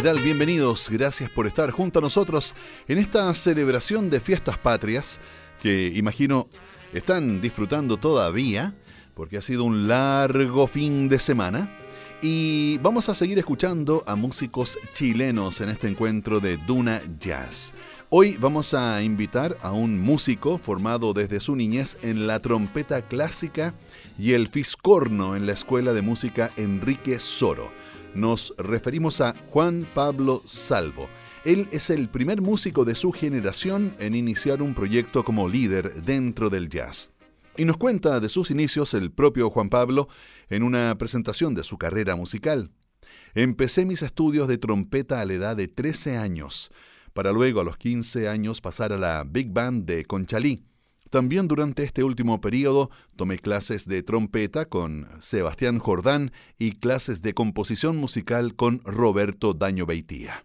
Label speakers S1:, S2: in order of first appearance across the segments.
S1: Bienvenidos. Gracias por estar junto a nosotros en esta celebración de fiestas patrias que imagino están disfrutando todavía porque ha sido un largo fin de semana. Y vamos a seguir escuchando a músicos chilenos en este encuentro de Duna Jazz. Hoy vamos a invitar a un músico formado desde su niñez en la trompeta clásica y el fiscorno en la Escuela de Música Enrique Soro. Nos referimos a Juan Pablo Salvo. Él es el primer músico de su generación en iniciar un proyecto como líder dentro del jazz. Y nos cuenta de sus inicios el propio Juan Pablo en una presentación de su carrera musical. Empecé mis estudios de trompeta a la edad de 13 años, para luego a los 15 años pasar a la Big Band de Conchalí. También durante este último periodo tomé clases de trompeta con Sebastián Jordán y clases de composición musical con Roberto Daño Beitía.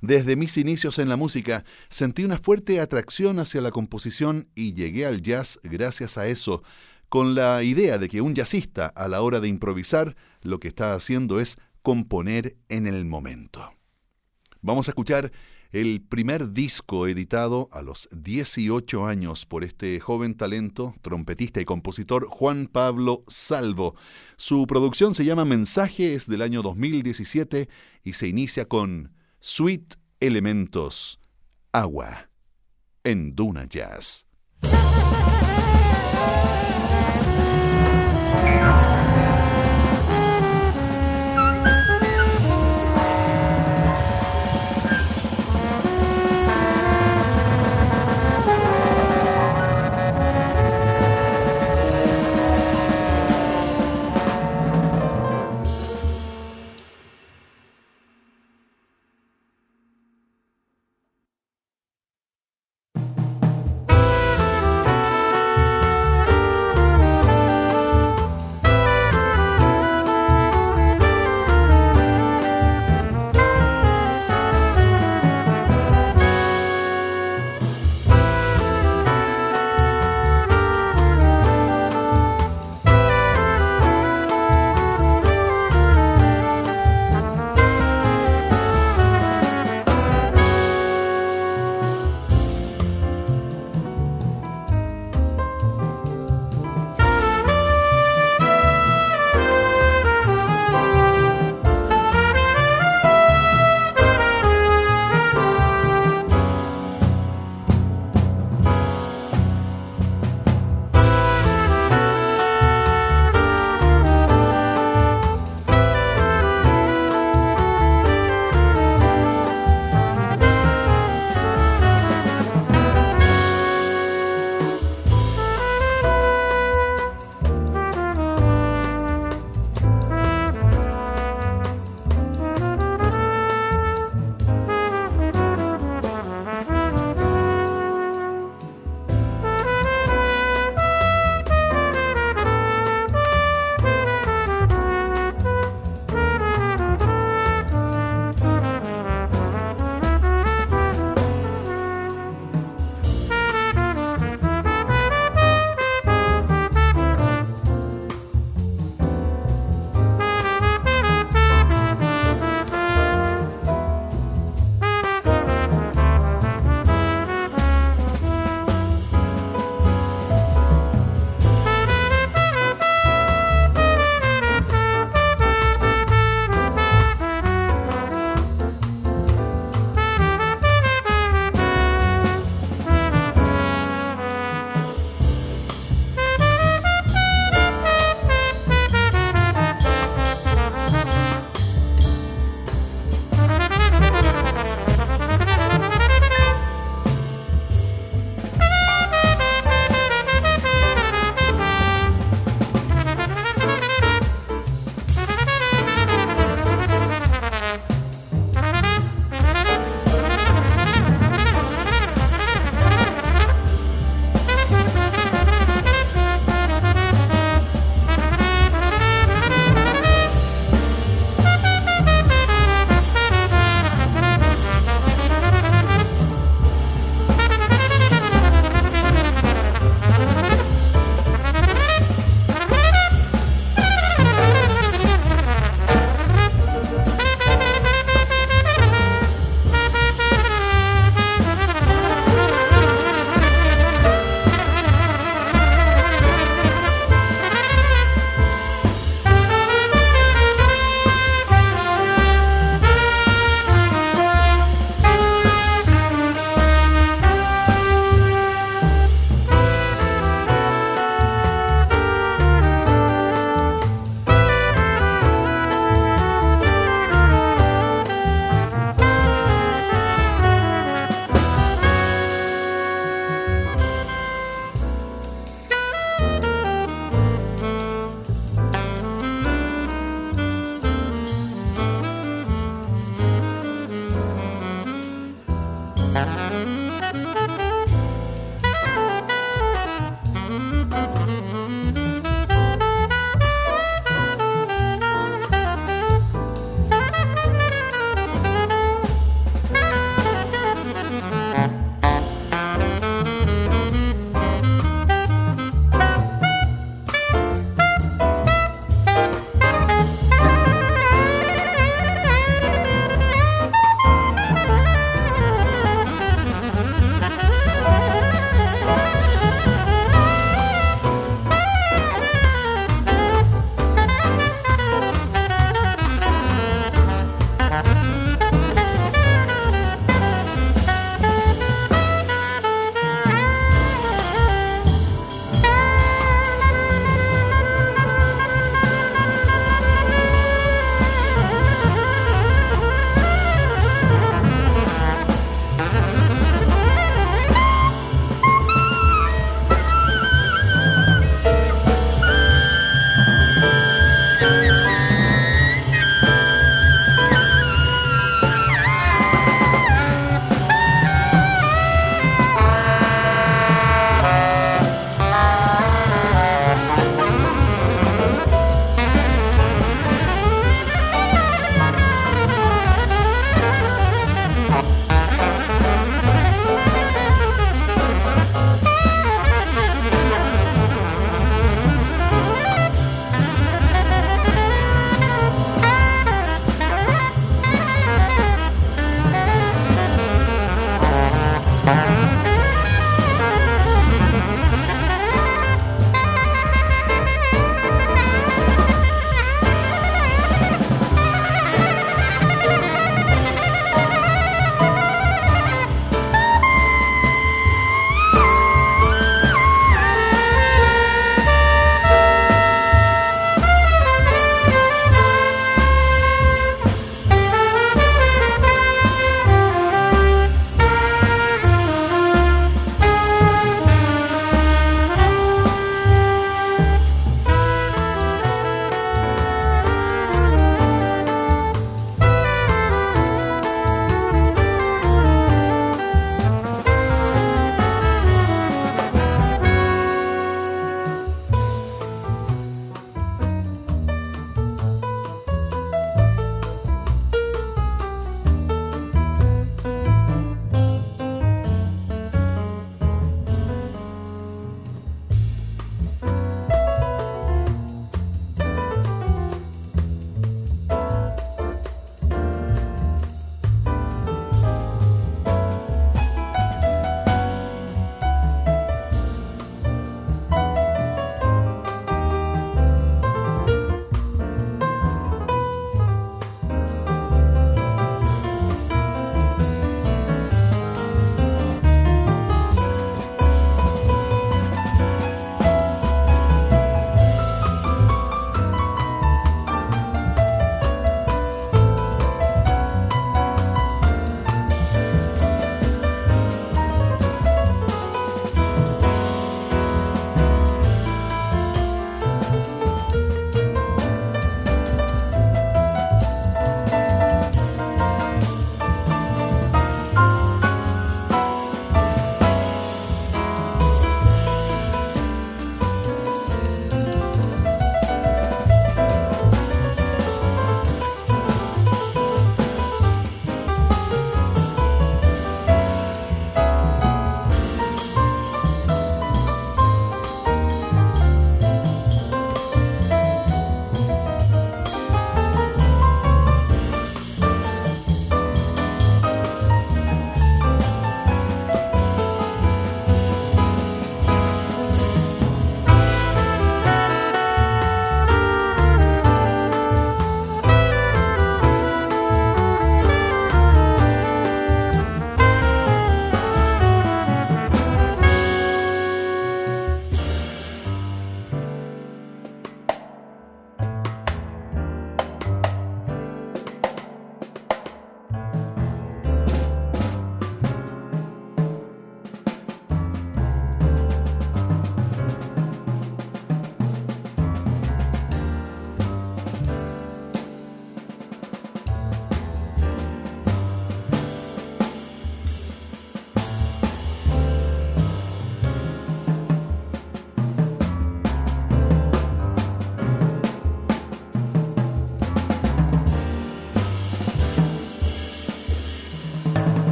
S1: Desde mis inicios en la música sentí una fuerte atracción hacia la composición y llegué al jazz gracias a eso, con la idea de que un jazzista a la hora de improvisar lo que está haciendo es componer en el momento. Vamos a escuchar el primer disco editado a los 18 años por este joven talento, trompetista y compositor Juan Pablo Salvo. Su producción se llama Mensaje, es del año 2017 y se inicia con Sweet Elementos, Agua, en Duna Jazz.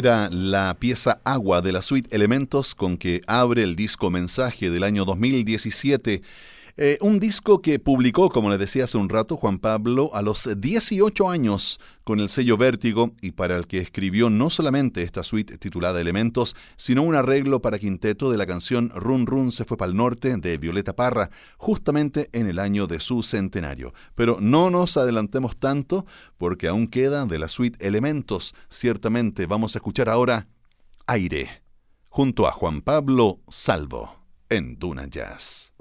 S1: Era la pieza Agua de la suite Elementos con que abre el disco Mensaje del año 2017 eh, un disco que publicó, como le decía hace un rato, Juan Pablo a los 18 años con el sello Vértigo y para el que escribió no solamente esta suite titulada Elementos, sino un arreglo para quinteto de la canción Run Run se fue para el norte de Violeta Parra, justamente en el año de su centenario. Pero no nos adelantemos tanto porque aún queda de la suite Elementos. Ciertamente vamos a escuchar ahora Aire, junto a Juan Pablo Salvo, en Duna Jazz.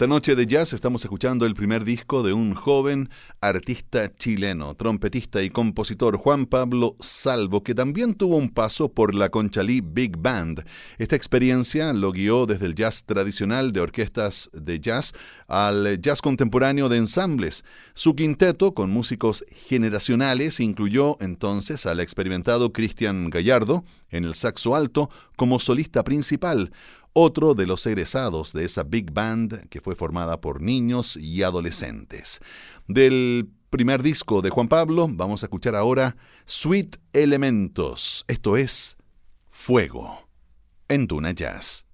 S1: Esta noche de jazz estamos escuchando el primer disco de un joven artista chileno, trompetista y compositor Juan Pablo Salvo, que también tuvo un paso por la Conchalí Big Band. Esta experiencia lo guió desde el jazz tradicional de orquestas de jazz al jazz contemporáneo de ensambles. Su quinteto, con músicos generacionales, incluyó entonces al experimentado Cristian Gallardo en el saxo alto como solista principal otro de los egresados de esa big band que fue formada por niños y adolescentes. Del primer disco de Juan Pablo vamos a escuchar ahora Sweet Elementos, esto es Fuego, en Duna Jazz.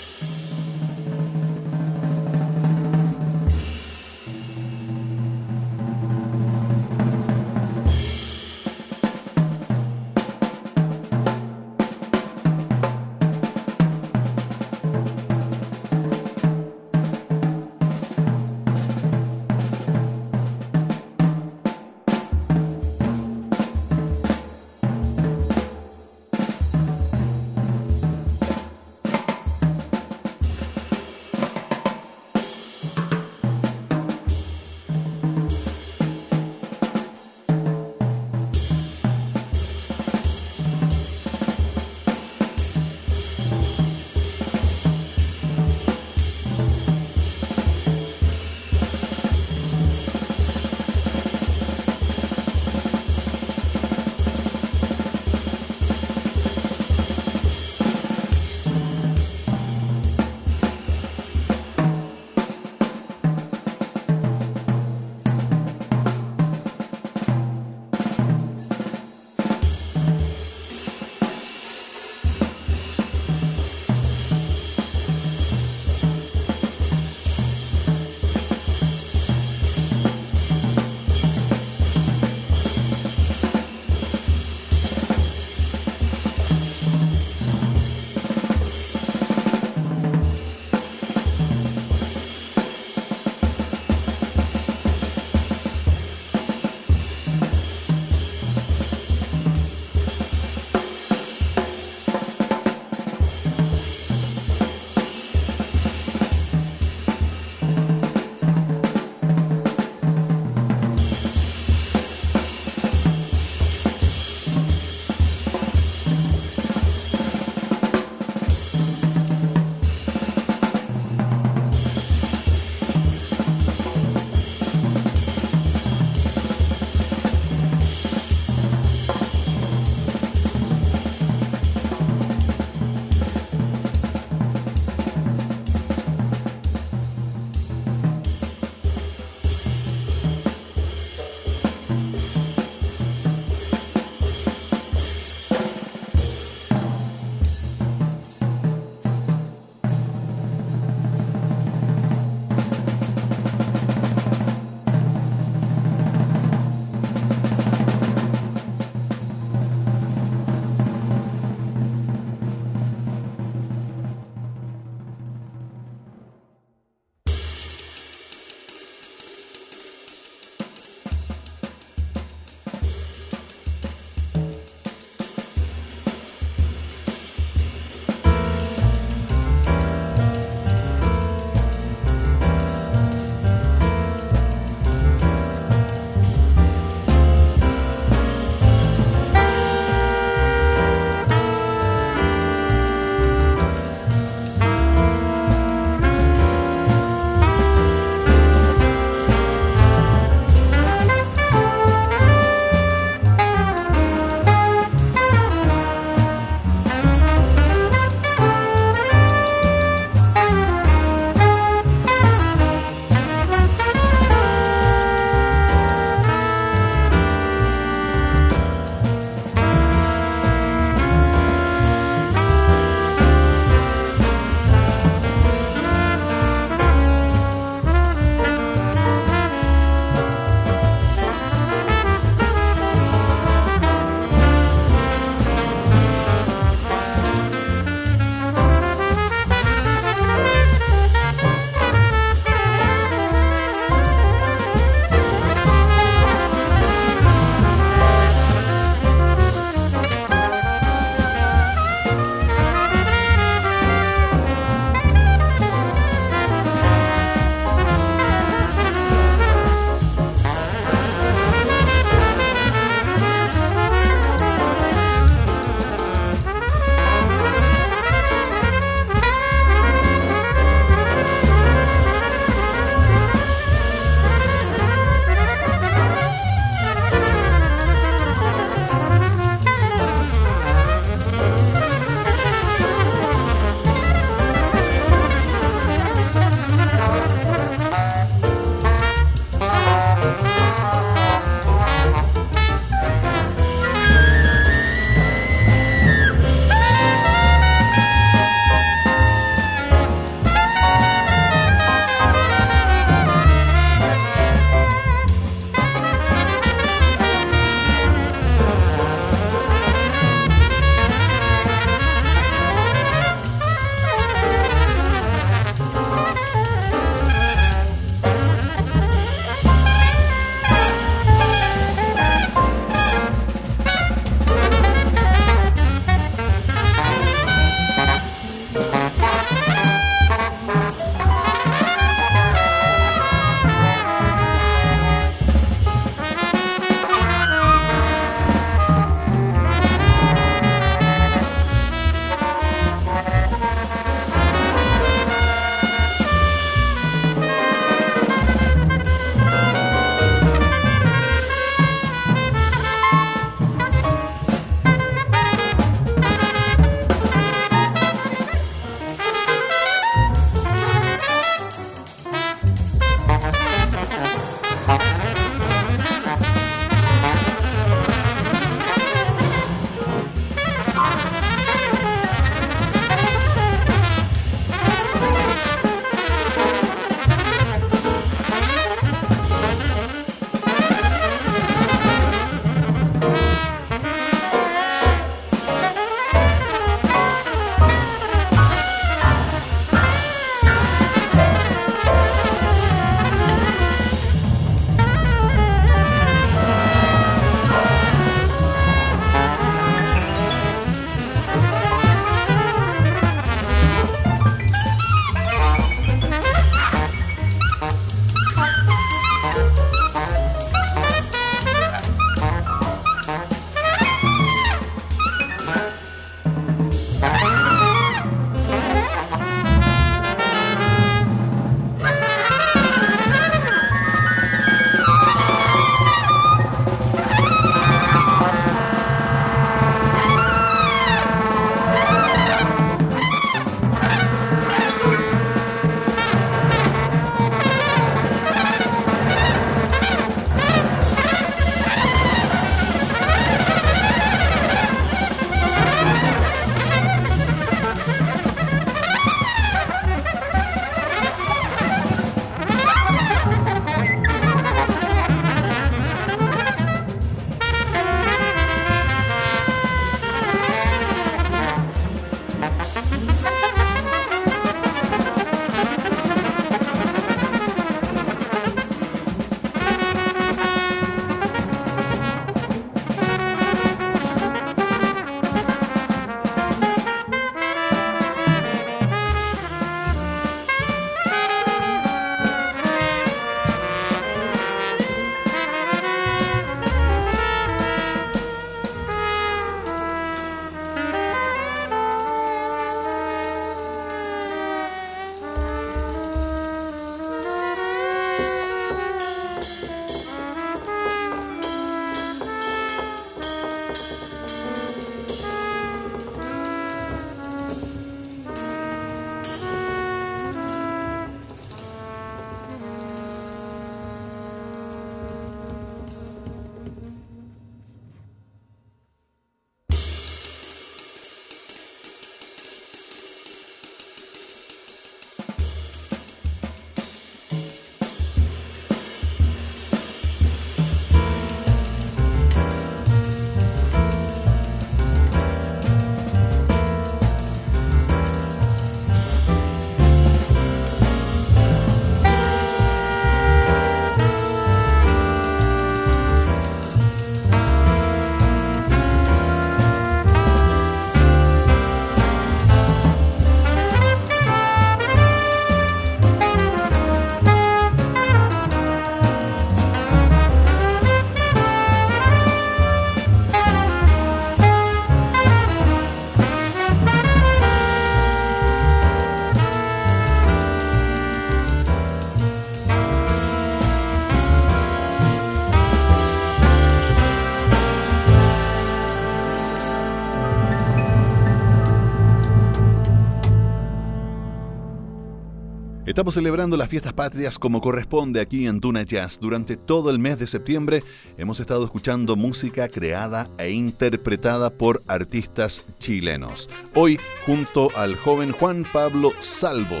S1: Estamos celebrando las fiestas patrias como corresponde aquí en Duna Jazz. Durante todo el mes de septiembre hemos estado escuchando música creada e interpretada por artistas chilenos. Hoy, junto al joven Juan Pablo Salvo,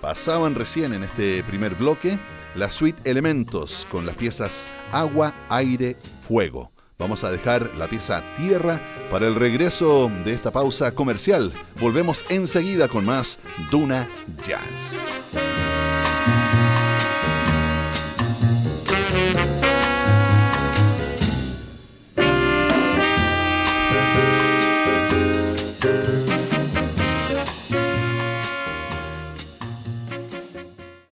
S1: pasaban recién en este primer bloque la suite Elementos con las piezas Agua, Aire, Fuego. Vamos a dejar la pieza Tierra para el regreso de esta pausa comercial. Volvemos enseguida con más Duna Jazz. Thank you.